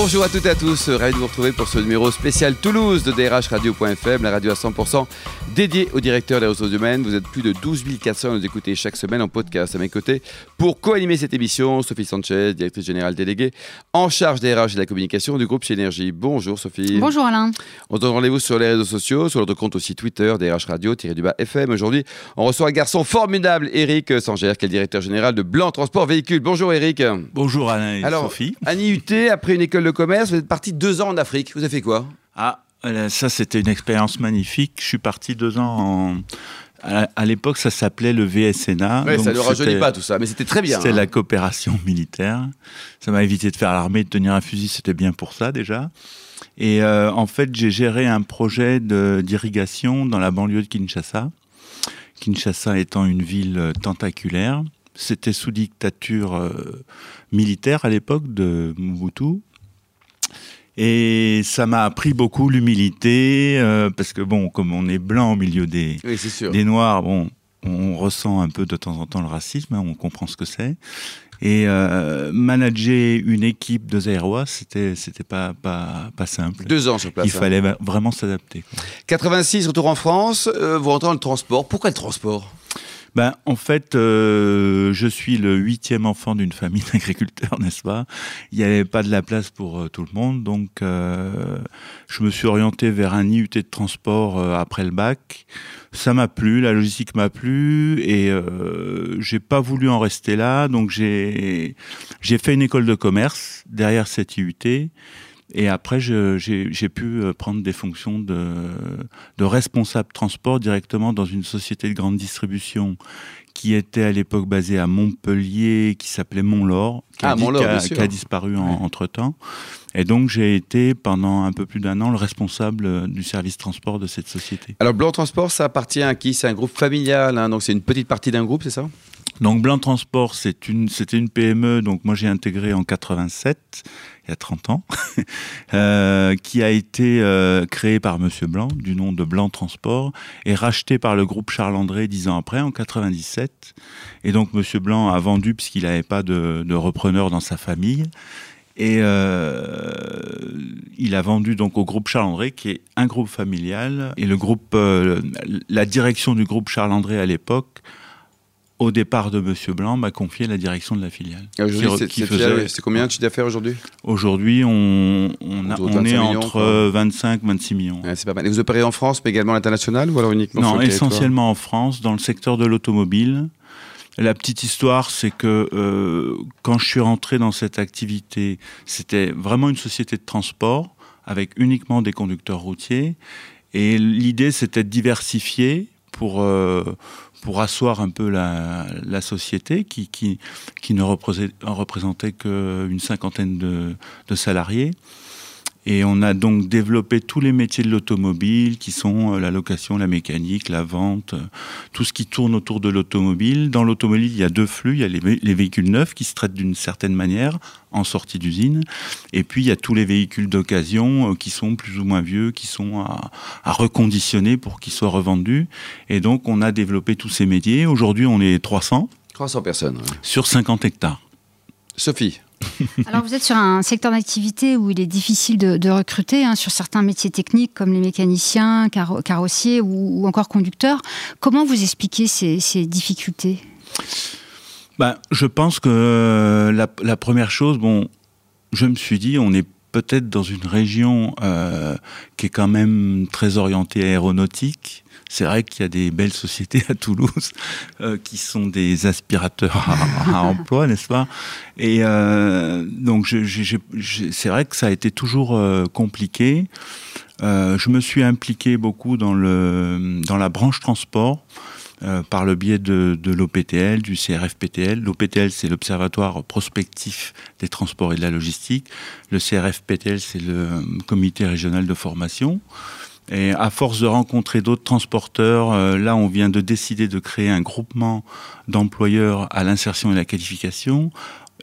Bonjour à toutes et à tous, ravi de vous retrouver pour ce numéro spécial Toulouse de drhradio.fm, la radio à 100% dédiée au directeur des ressources humaines. Vous êtes plus de 12 400 à nous écouter chaque semaine en podcast à mes côtés. Pour co-animer cette émission, Sophie Sanchez, directrice générale déléguée en charge des RH et de la communication du groupe Synergie. Bonjour Sophie. Bonjour Alain. On se donne rendez-vous sur les réseaux sociaux, sur notre compte aussi Twitter, DRH Radio-FM. Aujourd'hui, on reçoit un garçon formidable, Eric Sanger, qui est le directeur général de Blanc Transport Véhicule. Bonjour Eric. Bonjour Alain et Alors, Sophie. Un IUT, après une école de commerce, vous êtes parti deux ans en Afrique. Vous avez fait quoi? Ah, euh, ça c'était une expérience magnifique. Je suis parti deux ans en... À, l'époque, ça s'appelait le VSNA. Oui, ça ne rajeunit pas tout ça, mais c'était très bien. C'était hein. la coopération militaire. Ça m'a évité de faire l'armée, de tenir un fusil, c'était bien pour ça déjà. Et euh, en fait, j'ai géré un projet d'irrigation dans la banlieue de Kinshasa. Kinshasa étant une ville euh, tentaculaire. C'était sous dictature euh, militaire à l'époque de Mobutu. Et ça m'a appris beaucoup l'humilité, euh, parce que bon, comme on est blanc au milieu des, Oui, des noirs, bon, on ressent un peu de temps en temps le racisme, hein, on comprend ce que c'est. Et euh, manager une équipe de Zaïrois, c'était c'était pas pas pas simple. Deux ans sur place. Il hein. fallait vraiment s'adapter. quoi. 86, retour en France, euh, vous rentrez dans le transport. Pourquoi le transport? Ben, en fait, euh, je suis le huitième enfant d'une famille d'agriculteurs, n'est-ce pas? Il n'y avait pas de la place pour euh, tout le monde, donc euh, je me suis orienté vers un IUT de transport euh, après le bac. Ça m'a plu, la logistique m'a plu, et euh, j'ai pas voulu en rester là, donc j'ai fait une école de commerce derrière cette IUT. Et après, j'ai pu euh, prendre des fonctions de, de responsable transport directement dans une société de grande distribution qui était à l'époque basée à Montpellier, qui s'appelait Montlore, qui, Ah, a, qui a- qui a disparu en- entre-temps. Et donc, j'ai été pendant un peu plus d'un an le responsable euh, du service transport de cette société. Alors, Blanc Transport, ça appartient à qui? C'est un groupe familial, hein, donc c'est une petite partie d'un groupe, c'est ça? Donc Blanc Transport, c'était une PME, donc moi j'ai intégré en 87, il y a 30 ans, euh, qui a été euh, créée par Monsieur Blanc, du nom de Blanc Transport, et rachetée par le groupe Charles André dix ans après, en 97. Et donc Monsieur Blanc a vendu puisqu'il n'avait pas de, de repreneur dans sa famille. Et euh, il a vendu donc au groupe Charles André, qui est un groupe familial. Et le groupe, euh, la direction du groupe Charles André à l'époque, au départ de Monsieur Blanc, m'a confié la direction de la filiale. Aujourd'hui, Qui re- c'est combien de chiffre d'affaires aujourd'hui? Aujourd'hui, on, on, a- Autour de on 25 est millions, entre quoi. 25 26 millions. Ouais, C'est pas mal. Et vous opérez en France, mais également à l'international ou alors uniquement Non, essentiellement en France, dans le secteur de l'automobile. La petite histoire, c'est que euh, quand je suis rentré dans cette activité, c'était vraiment une société de transport avec uniquement des conducteurs routiers. Et l'idée, c'était de diversifier pour, euh, pour asseoir un peu la, la société qui, qui, qui ne représentait qu'une cinquantaine de, de salariés. Et on a donc développé tous les métiers de l'automobile, qui sont euh, la location, la mécanique, la vente, euh, tout ce qui tourne autour de l'automobile. Dans l'automobile, il y a deux flux. Il y a les, vé- les véhicules neufs qui se traitent d'une certaine manière en sortie d'usine. Et puis, il y a tous les véhicules d'occasion euh, qui sont plus ou moins vieux, qui sont à, à reconditionner pour qu'ils soient revendus. Et donc, on a développé tous ces métiers. Aujourd'hui, on est 300 300 personnes. ouais. sur 50 hectares. Sophie, Alors vous êtes sur un secteur d'activité où il est difficile de, recruter hein, sur certains métiers techniques comme les mécaniciens, carro- carrossiers ou, encore conducteurs. Comment vous expliquez ces, difficultés? Ben, je pense que euh, la, la première chose, bon, je me suis dit, on est peut-être dans une région euh, qui est quand même très orientée aéronautique. C'est vrai qu'il y a des belles sociétés à Toulouse euh, qui sont des aspirateurs à, à emploi, n'est-ce pas? Et euh, donc, c'est vrai que ça a été toujours euh, compliqué. Euh, je me suis impliqué beaucoup dans, le, dans la branche transport euh, par le biais de, de l'OPTL, du CRFPTL. L'OPTL, c'est l'Observatoire prospectif des transports et de la logistique. Le CRFPTL, c'est le Comité régional de formation. Et à force de rencontrer d'autres transporteurs, euh, là, on vient de décider de créer un groupement d'employeurs à l'insertion et la qualification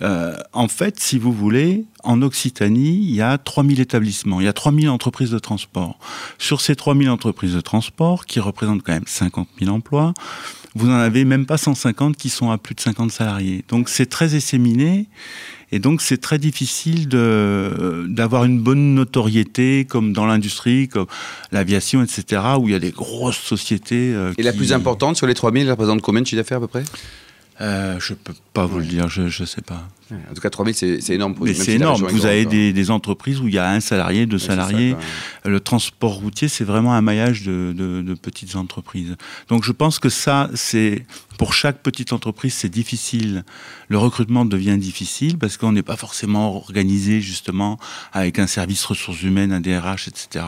Euh, en fait, si vous voulez, en Occitanie, il y a 3000 établissements, il y a 3000 entreprises de transport. Sur ces 3000 entreprises de transport, qui représentent quand même 50 000 emplois, vous n'en avez même pas 150 qui sont à plus de 50 salariés. Donc c'est très esséminé. Et donc c'est très difficile d'avoir une bonne notoriété comme dans l'industrie, comme l'aviation, etc., où il y a des grosses sociétés. Euh, Et la plus importante sur les 3000, elle représente combien de chiffre d'affaires à peu près? Euh, je peux pas vous le dire, je ne sais pas. En tout cas, 3000, c'est énorme. Mais c'est énorme. Vous avez des, des, entreprises où il y a un salarié, deux salariés. le transport routier, c'est vraiment un maillage de, de, de, petites entreprises. Donc je pense que ça, c'est pour chaque petite entreprise, c'est difficile. Le recrutement devient difficile parce qu'on n'est pas forcément organisé justement avec un service ressources humaines, un DRH, etc.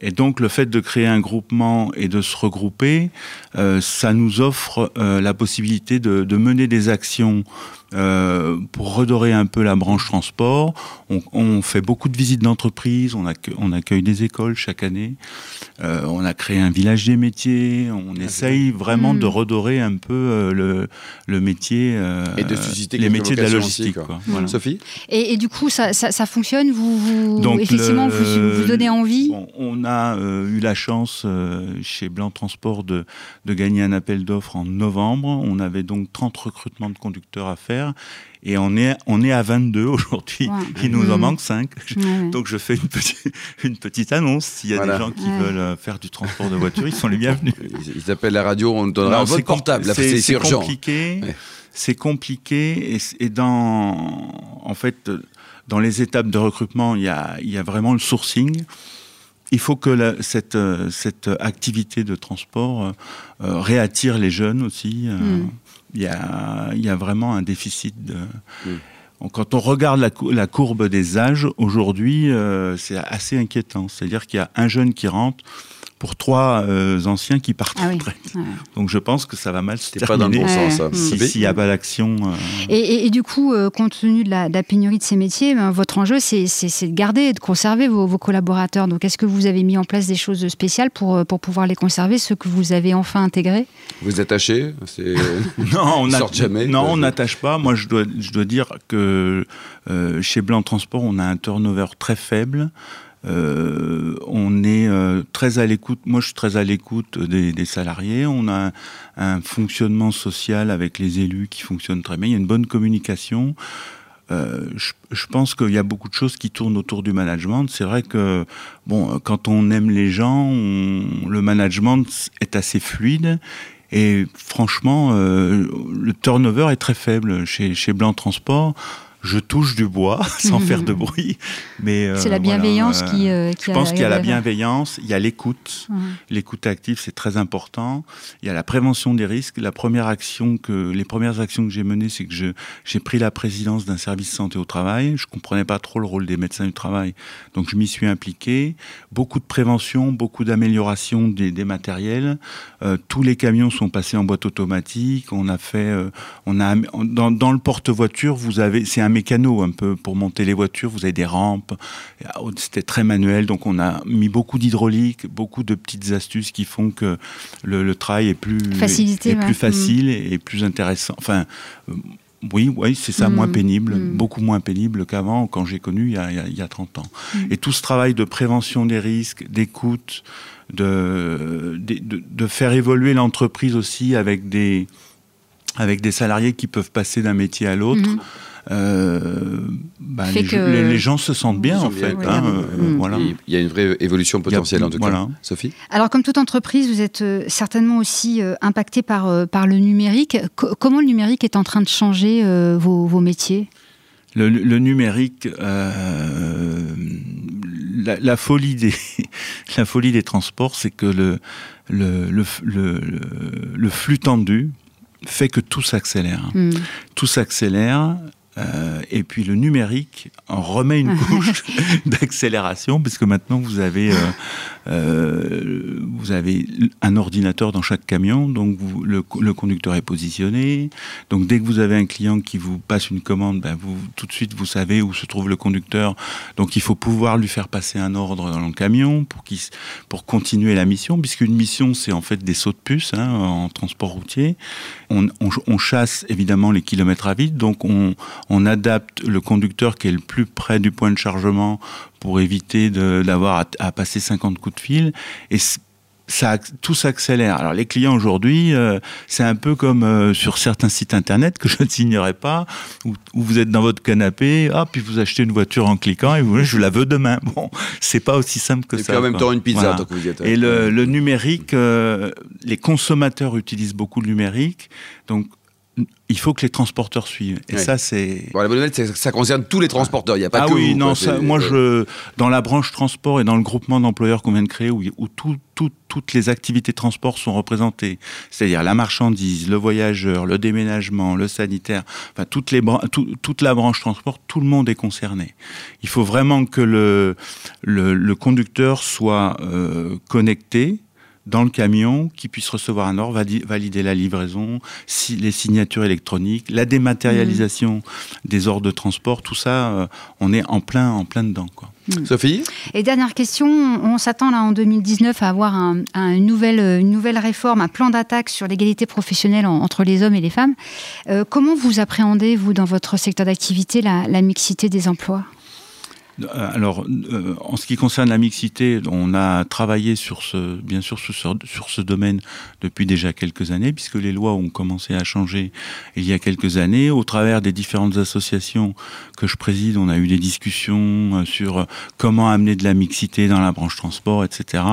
Et donc le fait de créer un groupement et de se regrouper, euh, ça nous offre euh, la possibilité de, de, mener des actions euh, pour redorer un peu la branche transport. On, on fait beaucoup de visites d'entreprise, on, accueille, on accueille des écoles chaque année, euh, on a créé un village des métiers, on ah, essaye vraiment mmh. de redorer un peu euh, le, le, métier et de susciter les métiers de la logistique. Aussi, quoi. Voilà. Sophie et, et, du coup, ça, ça, ça fonctionne? Vous, vous Donc effectivement, le, vous, vous, donnez envie? bon, On a eu la chance chez Blanc Transport de, de gagner un appel d'offres en novembre. On avait donc 30 recrutements de conducteurs à faire et on est, on est à 22 aujourd'hui. Il nous en mmh. manque 5. Donc je fais une petite, une petite annonce. S'il y a des gens qui veulent euh, faire du transport de voiture, ils sont les bienvenus. Ils appellent la radio, on donnera un votre portable. C'est urgent. Compliqué. C'est compliqué. Et, et, dans, en fait, dans les étapes de recrutement, il y a, il y a vraiment le sourcing il faut que la, cette, euh, cette activité de transport euh, euh réattire les jeunes aussi. Euh, mmh il y a, y a, vraiment un déficit de. Mm. Quand on regarde la, la courbe des âges, aujourd'hui, euh, c'est assez inquiétant. C'est-à-dire qu'il y a un jeune qui rentre pour trois euh, anciens qui partent ah oui. ouais. Donc je pense que ça va mal se terminer. pas dans le bon sens, ça. S'il n'y a pas d'action. Euh... Et, et, et, du coup, euh, compte tenu de la, de la, pénurie de ces métiers, ben, votre enjeu, c'est de garder et de conserver vos, vos collaborateurs. Donc est-ce que vous avez mis en place des choses spéciales pour, pour pouvoir les conserver, ceux que vous avez enfin intégrés? Vous attachez Non, on jamais. Non, on n'attache pas. Moi, je dois, je dois dire que euh, chez Blanc Transport, on a un turnover très faible. Euh, on est euh, très à l'écoute. Moi, je suis très à l'écoute des, salariés. On a un, fonctionnement social avec les élus qui fonctionne très bien. Il y a une bonne communication. Euh, je, pense qu'il y a beaucoup de choses qui tournent autour du management. C'est vrai que bon, quand on aime les gens, le management est assez fluide. Et franchement, le turnover est très faible chez, chez Blanc Transport je touche du bois sans faire de bruit. Mais euh, c'est la bienveillance voilà, qui, euh, qui, Je pense qu'il y a la bienveillance, il y a l'écoute. Mmh. L'écoute active, c'est très important. Il y a la prévention des risques. La première action que, les premières actions que j'ai menées, c'est que je, j'ai pris la présidence d'un service santé au travail. Je comprenais pas trop le rôle des médecins du travail, donc je m'y suis impliqué. Beaucoup de prévention, beaucoup d'amélioration des, des, matériels. Euh, tous les camions sont passés en boîte automatique. On a fait, euh, on a dans, dans le porte-voiture, vous avez, c'est un un mécano un peu pour monter les voitures. Vous avez des rampes. C'était très manuel, donc on a mis beaucoup d'hydraulique, beaucoup de petites astuces qui font que le, le travail est plus, Facilité, est, ouais. plus facile mmh. et plus intéressant. Enfin. Euh, oui, oui, c'est ça, mmh. moins pénible, mmh. beaucoup moins pénible qu'avant, quand j'ai connu il y, a, il y, a, 30 ans. Mmh. Et tout ce travail de prévention des risques, d'écoute, de, de, de, faire évoluer l'entreprise aussi avec des, avec des salariés qui peuvent passer d'un métier à l'autre. Mmh euh, bah, les, que... les, les, gens se sentent bien en fait. Hein, euh, mmh. voilà. Il y a une vraie évolution potentielle a, en tout voilà. cas. Sophie? Alors comme toute entreprise, vous êtes euh, certainement aussi euh, impacté par, euh, par le numérique. C comment le numérique est en train de changer euh, vos, vos, métiers? Le, le, numérique, euh, la, la, folie des, la folie des transports, c'est que le, le, le, le, le flux tendu fait que tout s'accélère. Mm. Tout s'accélère. Euh, et puis le numérique en remet une couche d'accélération, puisque maintenant vous avez, euh, euh, vous avez un ordinateur dans chaque camion, donc vous, le, le, conducteur est positionné. Donc dès que vous avez un client qui vous passe une commande, ben vous, tout de suite vous savez où se trouve le conducteur. Donc il faut pouvoir lui faire passer un ordre dans le camion pour, pour continuer la mission, puisqu'une mission c'est en fait des sauts de puce hein, en transport routier. On, on, on chasse évidemment les kilomètres à vide, donc on, on adapte le conducteur qui est le plus près du point de chargement pour éviter d'avoir à, passer 50 coups de fil. Et ça, tout s'accélère. Alors les clients aujourd'hui, euh, c'est un peu comme euh, sur certains sites internet que je ne signerai pas, où, vous êtes dans votre canapé, ah, puis vous achetez une voiture en cliquant et vous je la veux demain. Bon, c'est pas aussi simple que ça. Et en même temps une pizza tant que vous êtes. Et le, le numérique, euh, les consommateurs utilisent beaucoup le numérique, donc il faut que les transporteurs suivent. Et ça, c'est. Bon, la bonne nouvelle, c'est que ça concerne tous les transporteurs. Il n'y a pas ah que oui, vous, non, ça, moi, je, dans la branche transport et dans le groupement d'employeurs qu'on vient de créer, où, où tout, toutes les activités de transport sont représentées, c'est-à-dire la marchandise, le voyageur, le déménagement, le sanitaire, enfin, toutes les toute la branche transport, tout le monde est concerné. Il faut vraiment que le, le, le conducteur soit euh, connecté dans le camion, qui puisse recevoir un ordre, valider la livraison, les signatures électroniques, la dématérialisation mmh. des ordres de transport, tout ça, euh, on est en plein, en plein dedans. Quoi. Mmh. Sophie? Et dernière question, on s'attend là en 2019 à avoir un, une, nouvelle, une nouvelle réforme, un plan d'attaque sur l'égalité professionnelle entre les hommes et les femmes. Euh, comment vous appréhendez, vous, dans votre secteur d'activité, la mixité des emplois? euh, alors, euh, en ce qui concerne la mixité, on a travaillé sur ce, bien sûr sur ce, sur ce domaine depuis déjà quelques années, puisque les lois ont commencé à changer il y a quelques années. Au travers des différentes associations que je préside, on a eu des discussions euh, sur comment amener de la mixité dans la branche transport, etc.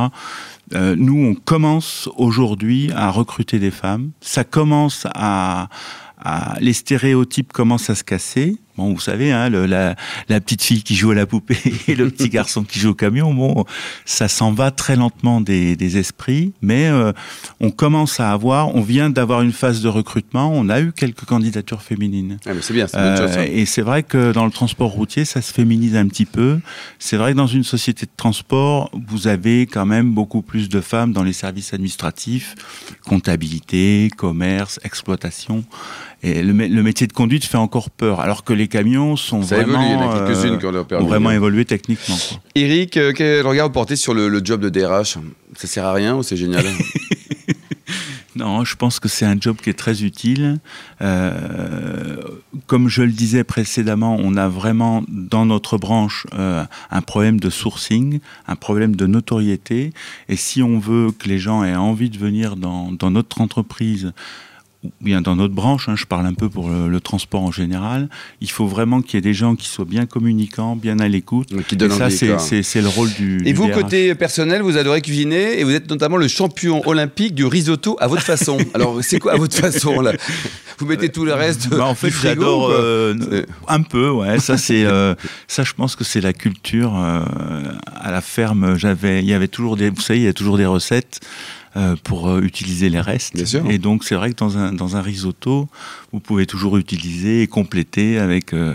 nous, on commence aujourd'hui à recruter des femmes. Ça commence à, à les stéréotypes commencent à se casser. Bon, vous savez, hein, la, petite fille qui joue à la poupée et le petit garçon qui joue au camion, bon, ça s'en va très lentement des, esprits, mais euh, on commence à avoir, on vient d'avoir une phase de recrutement, on a eu quelques candidatures féminines. Ah, c'est bien, c'est bonne chose. Euh, et c'est vrai que dans le transport routier, ça se féminise un petit peu. C'est vrai que dans une société de transport, vous avez quand même beaucoup plus de femmes dans les services administratifs, comptabilité, commerce, exploitation. Et le, métier de conduite fait encore peur, alors que les camions sont vraiment, euh, ont vraiment évolué techniquement. Eric, euh, quel regard vous portez sur le, job de DRH Ça sert à rien ou c'est génial? Non, je pense que c'est un job qui est très utile. Euh, comme je le disais précédemment, on a vraiment dans notre branche un problème de sourcing, un problème de notoriété. Et si on veut que les gens aient envie de venir dans, dans notre entreprise, bien dans notre branche, hein, je parle un peu pour le, transport en général, il faut vraiment qu'il y ait des gens qui soient bien communicants, bien à l'écoute. Et ça, c'est le rôle du. Et vous, côté personnel, vous adorez cuisiner et vous êtes notamment le champion olympique du risotto à votre façon. Alors, c'est quoi à votre façon là? Vous mettez tout le reste bah, En fait, j'adore euh, un peu, ouais. Ça, c'est euh, ça, je pense que c'est la culture. Euh, à la ferme, j'avais, il y avait toujours des, vous savez, il y a toujours des recettes. Euh, pour euh, utiliser les restes. Et donc c'est vrai que dans un, dans un risotto, vous pouvez toujours utiliser et compléter avec... Euh,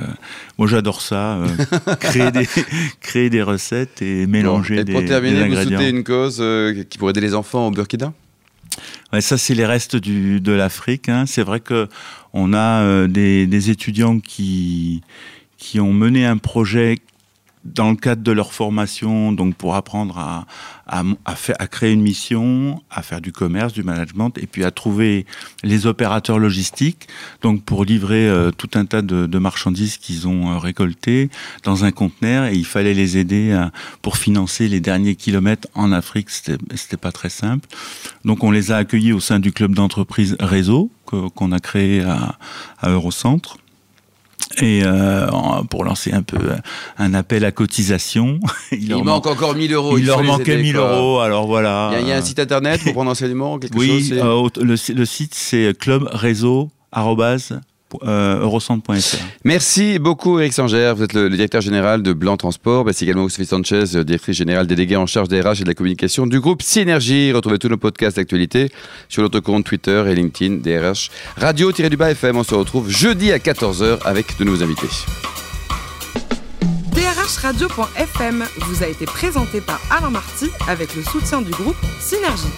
moi j'adore ça, créer, des, créer des recettes et mélanger des, et pour terminer, vous soutenez une cause qui pourrait aider les enfants au Burkina? Ouais, ça, c'est les restes du, de l'Afrique. Hein. C'est vrai que on a des, des, étudiants qui, qui ont mené un projet dans le cadre de leur formation, donc pour apprendre à, à, à, créer une mission, à faire du commerce, du management, et puis à trouver les opérateurs logistiques, donc pour livrer euh, tout un tas de, de marchandises qu'ils ont euh, récoltées dans un conteneur, et il fallait les aider à, pour financer les derniers kilomètres en Afrique. C'était pas très simple. Donc on les a accueillis au sein du club d'entreprise Réseau qu'on a créé à, à Eurocentre et euh, pour lancer un peu un appel à cotisation. il, il manque encore 1000 euros. Il, leur manquait 1000 euros, alors voilà. Il y, a, un site internet pour prendre enseignement quelque Oui, chose, euh, le, le, site c'est clubreseau euh, eurocentre.fr. Merci beaucoup Eric Sanger, vous êtes le, directeur général de Blanc Transport, c'est également Sophie Sanchez, directrice générale déléguée en charge des RH et de la communication du groupe Synergie. Retrouvez tous nos podcasts d'actualité sur notre compte Twitter et LinkedIn DRH Radio-du-Bas FM. On se retrouve jeudi à 14h avec de nouveaux invités. Radio.fm vous a été présenté par Alain Marty avec le soutien du groupe Synergie.